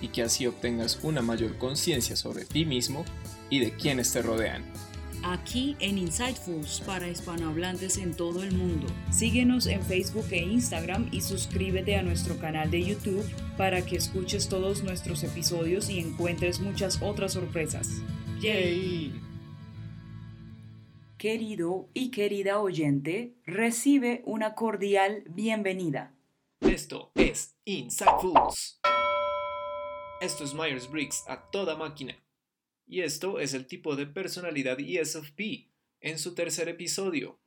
y que así obtengas una mayor conciencia sobre ti mismo y de quienes te rodean. Aquí en Insightfuls para hispanohablantes en todo el mundo. Síguenos en Facebook e Instagram y suscríbete a nuestro canal de YouTube para que escuches todos nuestros episodios y encuentres muchas otras sorpresas. ¡Yay! Querido y querida oyente, recibe una cordial bienvenida. Esto es Insightfuls. Esto es Myers-Briggs a toda máquina. Y esto es el tipo de personalidad ESFP en su tercer episodio.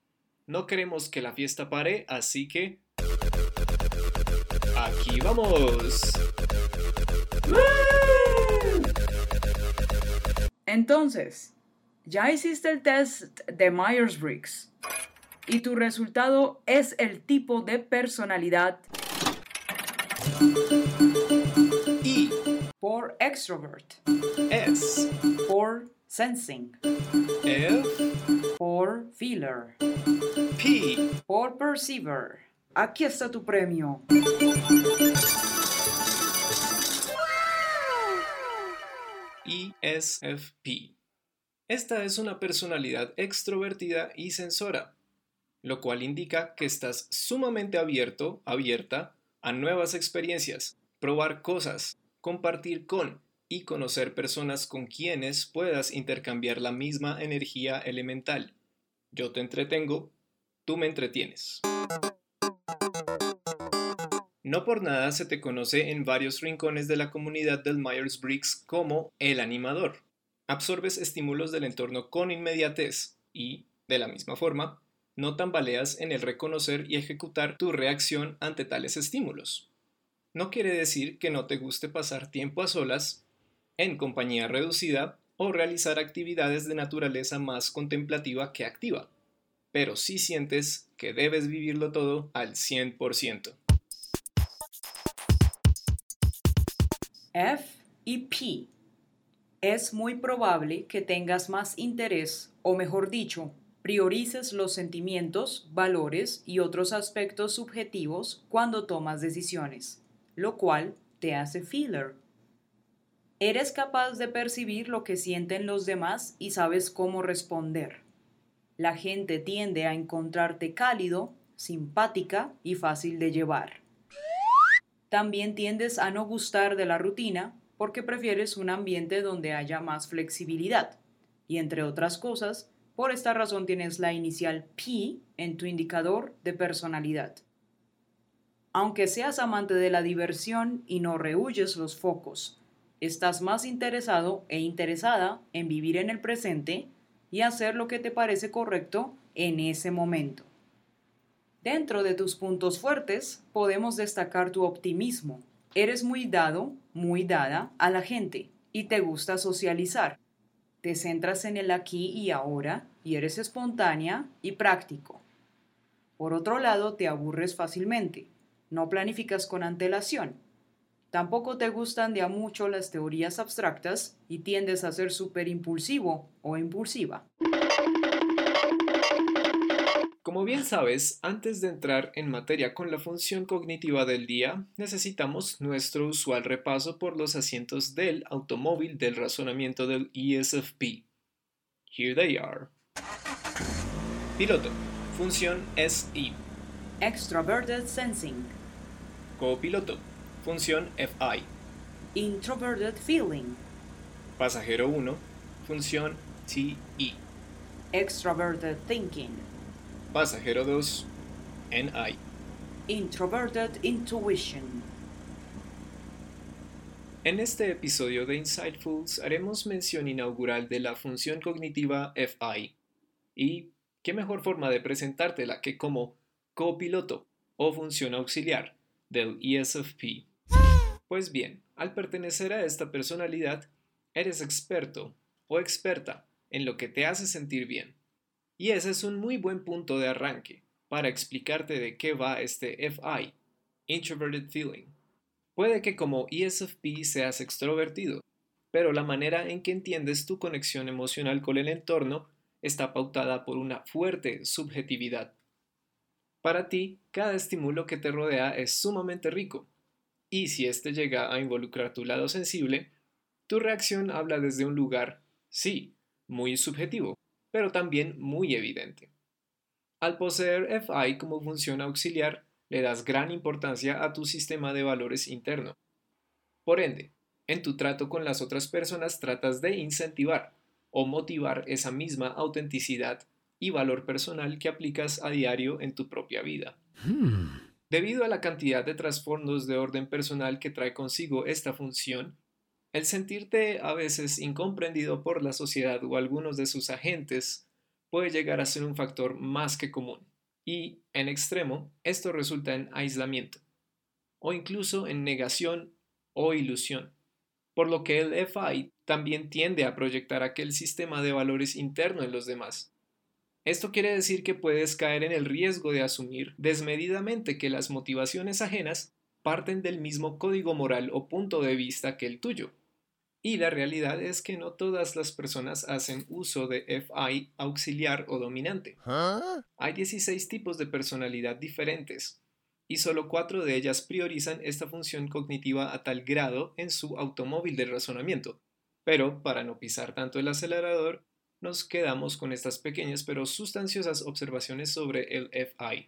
No queremos que la fiesta pare, así que... ¡Aquí vamos! Entonces, ya hiciste el test de Myers-Briggs y tu resultado es el tipo de personalidad extrovert, S por sensing, F por feeler, P por perceiver. Aquí está tu premio. ESFP. Esta es una personalidad extrovertida y sensora, lo cual indica que estás sumamente abierto, abierta a nuevas experiencias, probar cosas, compartir con y conocer personas con quienes puedas intercambiar la misma energía elemental. Yo te entretengo, tú me entretienes. No por nada se te conoce en varios rincones de la comunidad del Myers-Briggs como el animador. Absorbes estímulos del entorno con inmediatez y, de la misma forma, no tambaleas en el reconocer y ejecutar tu reacción ante tales estímulos. No quiere decir que no te guste pasar tiempo a solas, en compañía reducida o realizar actividades de naturaleza más contemplativa que activa, pero sí sientes que debes vivirlo todo al 100%. F y P. Es muy probable que tengas más interés, o mejor dicho, priorices los sentimientos, valores y otros aspectos subjetivos cuando tomas decisiones, lo cual te hace feeler. Eres capaz de percibir lo que sienten los demás y sabes cómo responder. La gente tiende a encontrarte cálido, simpática y fácil de llevar. También tiendes a no gustar de la rutina porque prefieres un ambiente donde haya más flexibilidad. Y entre otras cosas, por esta razón tienes la inicial P en tu indicador de personalidad. Aunque seas amante de la diversión y no rehuyes los focos, estás más interesado e interesada en vivir en el presente y hacer lo que te parece correcto en ese momento. Dentro de tus puntos fuertes podemos destacar tu optimismo. Eres muy dado, muy dada a la gente y te gusta socializar. Te centras en el aquí y ahora y eres espontánea y práctico. Por otro lado, te aburres fácilmente. No planificas con antelación. Tampoco te gustan de a mucho las teorías abstractas y tiendes a ser súper impulsivo o impulsiva. Como bien sabes, antes de entrar en materia con la función cognitiva del día, necesitamos nuestro usual repaso por los asientos del automóvil del razonamiento del ESFP. Here they are. Piloto. Función SI. Extroverted sensing. Copiloto. Función FI. Introverted feeling. Pasajero 1. Función TE. Extroverted thinking. Pasajero 2. NI. Introverted intuition. En este episodio de Insightfuls haremos mención inaugural de la función cognitiva FI. Y qué mejor forma de presentártela que como copiloto o función auxiliar del ESFP. Pues bien, al pertenecer a esta personalidad, Eres experto o experta en lo que te hace sentir bien. Y ese es un muy buen punto de arranque para explicarte de qué va este FI, Introverted Feeling. Puede que como ESFP seas extrovertido, pero la manera en que entiendes tu conexión emocional con el entorno está pautada por una fuerte subjetividad. Para ti, cada estímulo que te rodea es sumamente rico, y si éste llega a involucrar tu lado sensible, tu reacción habla desde un lugar, sí, muy subjetivo, pero también muy evidente. Al poseer FI como función auxiliar, le das gran importancia a tu sistema de valores interno. Por ende, en tu trato con las otras personas tratas de incentivar o motivar esa misma autenticidad y valor personal que aplicas a diario en tu propia vida. Hmm. Debido a la cantidad de trasfondos de orden personal que trae consigo esta función, el sentirte a veces incomprendido por la sociedad o algunos de sus agentes puede llegar a ser un factor más que común. Y, en extremo, esto resulta en aislamiento, o incluso en negación o ilusión, por lo que el FI también tiende a proyectar aquel sistema de valores interno en los demás, esto quiere decir que puedes caer en el riesgo de asumir desmedidamente que las motivaciones ajenas parten del mismo código moral o punto de vista que el tuyo. Y la realidad es que no todas las personas hacen uso de FI auxiliar o dominante. ¿Ah? Hay 16 tipos de personalidad diferentes, y solo cuatro de ellas priorizan esta función cognitiva a tal grado en su automóvil de razonamiento. Pero, para no pisar tanto el acelerador, nos quedamos con estas pequeñas pero sustanciosas observaciones sobre el FI.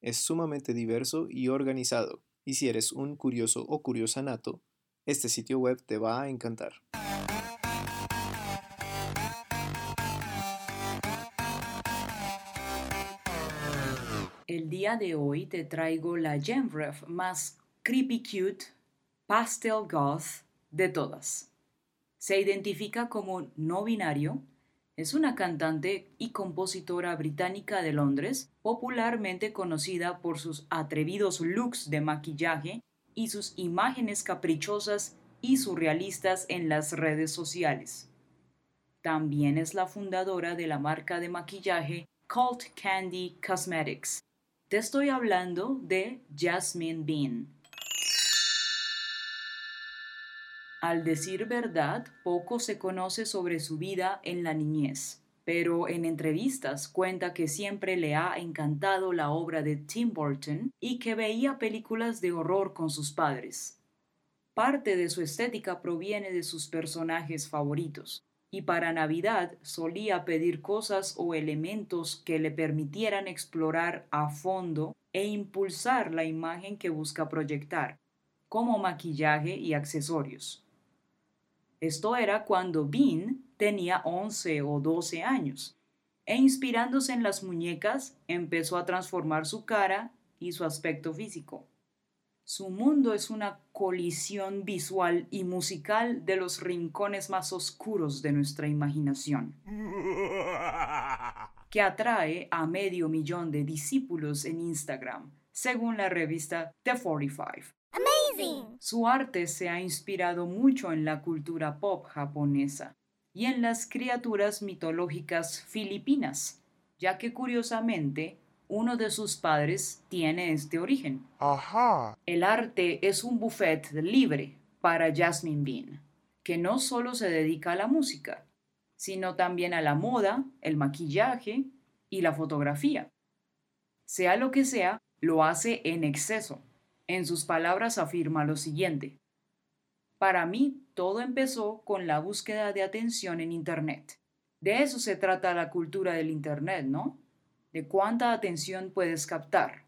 Es sumamente diverso y organizado, y si eres un curioso o curiosa nato, este sitio web te va a encantar. El día de hoy te traigo la Gemref más creepy cute, pastel goth de todas. Se identifica como no binario es una cantante y compositora británica de Londres, popularmente conocida por sus atrevidos looks de maquillaje y sus imágenes caprichosas y surrealistas en las redes sociales. También es la fundadora de la marca de maquillaje Cult Candy Cosmetics. Te estoy hablando de Jasmine Bean. Al decir verdad, poco se conoce sobre su vida en la niñez, pero en entrevistas cuenta que siempre le ha encantado la obra de Tim Burton y que veía películas de horror con sus padres. Parte de su estética proviene de sus personajes favoritos, y para Navidad solía pedir cosas o elementos que le permitieran explorar a fondo e impulsar la imagen que busca proyectar, como maquillaje y accesorios. Esto era cuando Bean tenía 11 o 12 años, e inspirándose en las muñecas, empezó a transformar su cara y su aspecto físico. Su mundo es una colisión visual y musical de los rincones más oscuros de nuestra imaginación, que atrae a medio millón de discípulos en Instagram, según la revista The 45. Su arte se ha inspirado mucho en la cultura pop japonesa y en las criaturas mitológicas filipinas, ya que curiosamente uno de sus padres tiene este origen. El arte es un buffet libre para Jasmine Bean, que no solo se dedica a la música, sino también a la moda, el maquillaje y la fotografía. Sea lo que sea, lo hace en exceso en sus palabras afirma lo siguiente, Para mí, todo empezó con la búsqueda de atención en Internet. De eso se trata la cultura del Internet, ¿no? De cuánta atención puedes captar.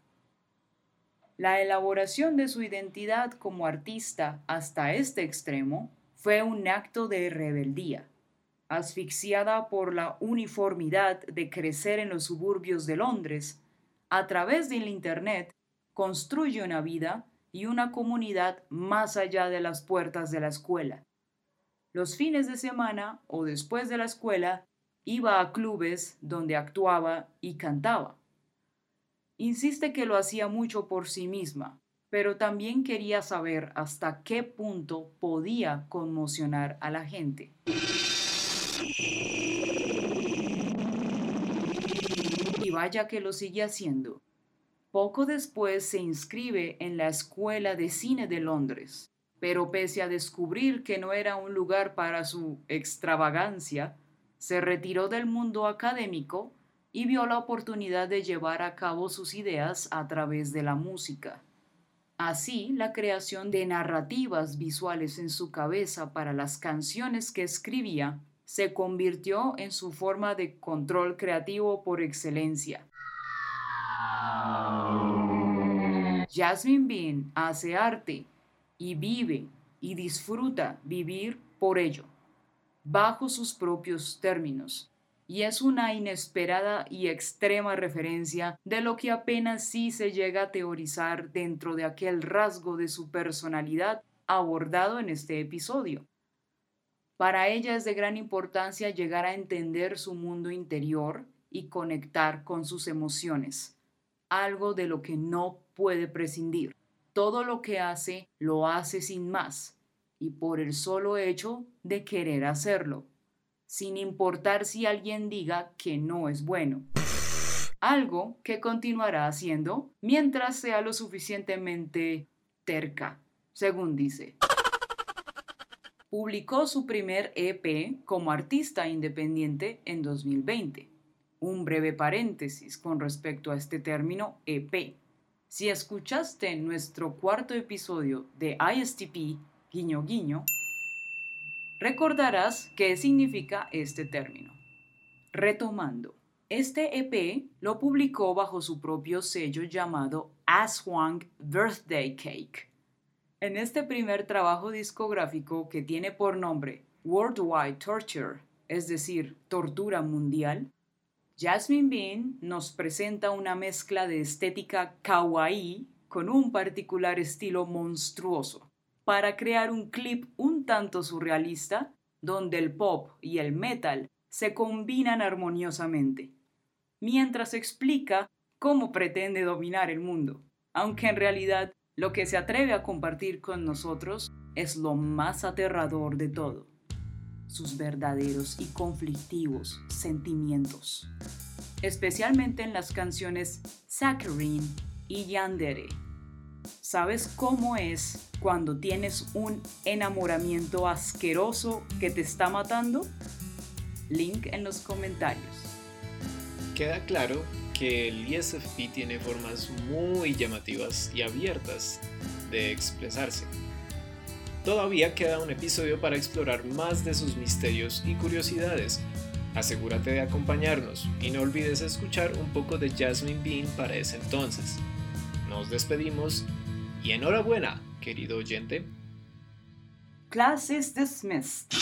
La elaboración de su identidad como artista hasta este extremo fue un acto de rebeldía. Asfixiada por la uniformidad de crecer en los suburbios de Londres, a través del Internet construye una vida y una comunidad más allá de las puertas de la escuela. Los fines de semana o después de la escuela iba a clubes donde actuaba y cantaba. Insiste que lo hacía mucho por sí misma, pero también quería saber hasta qué punto podía conmocionar a la gente. Y vaya que lo sigue haciendo. Poco después se inscribe en la Escuela de Cine de Londres, pero pese a descubrir que no era un lugar para su extravagancia, se retiró del mundo académico y vio la oportunidad de llevar a cabo sus ideas a través de la música. Así, la creación de narrativas visuales en su cabeza para las canciones que escribía se convirtió en su forma de control creativo por excelencia. Jasmine Bean hace arte y vive y disfruta vivir por ello, bajo sus propios términos, y es una inesperada y extrema referencia de lo que apenas sí se llega a teorizar dentro de aquel rasgo de su personalidad abordado en este episodio. Para ella es de gran importancia llegar a entender su mundo interior y conectar con sus emociones, algo de lo que no puede prescindir. Todo lo que hace lo hace sin más y por el solo hecho de querer hacerlo sin importar si alguien diga que no es bueno. Algo que continuará haciendo mientras sea lo suficientemente terca, según dice. Publicó su primer EP como artista independiente en 2020. Un breve paréntesis con respecto a este término EP. Si escuchaste nuestro cuarto episodio de ISTP, guiño guiño, Recordarás qué significa este término. Retomando, este EP lo publicó bajo su propio sello llamado Aswang Birthday Cake. En este primer trabajo discográfico que tiene por nombre Worldwide Torture, es decir, tortura mundial, Jasmine Bean nos presenta una mezcla de estética kawaii con un particular estilo monstruoso para crear un clip un tanto surrealista donde el pop y el metal se combinan armoniosamente, mientras explica cómo pretende dominar el mundo, aunque en realidad lo que se atreve a compartir con nosotros es lo más aterrador de todo, sus verdaderos y conflictivos sentimientos, especialmente en las canciones Saccharine y Yandere. ¿Sabes cómo es cuando tienes un enamoramiento asqueroso que te está matando? Link en los comentarios. Queda claro que el ESFP tiene formas muy llamativas y abiertas de expresarse. Todavía queda un episodio para explorar más de sus misterios y curiosidades. Asegúrate de acompañarnos y no olvides escuchar un poco de Jasmine Bean para ese entonces. Nos despedimos y enhorabuena, querido oyente. Class is dismissed.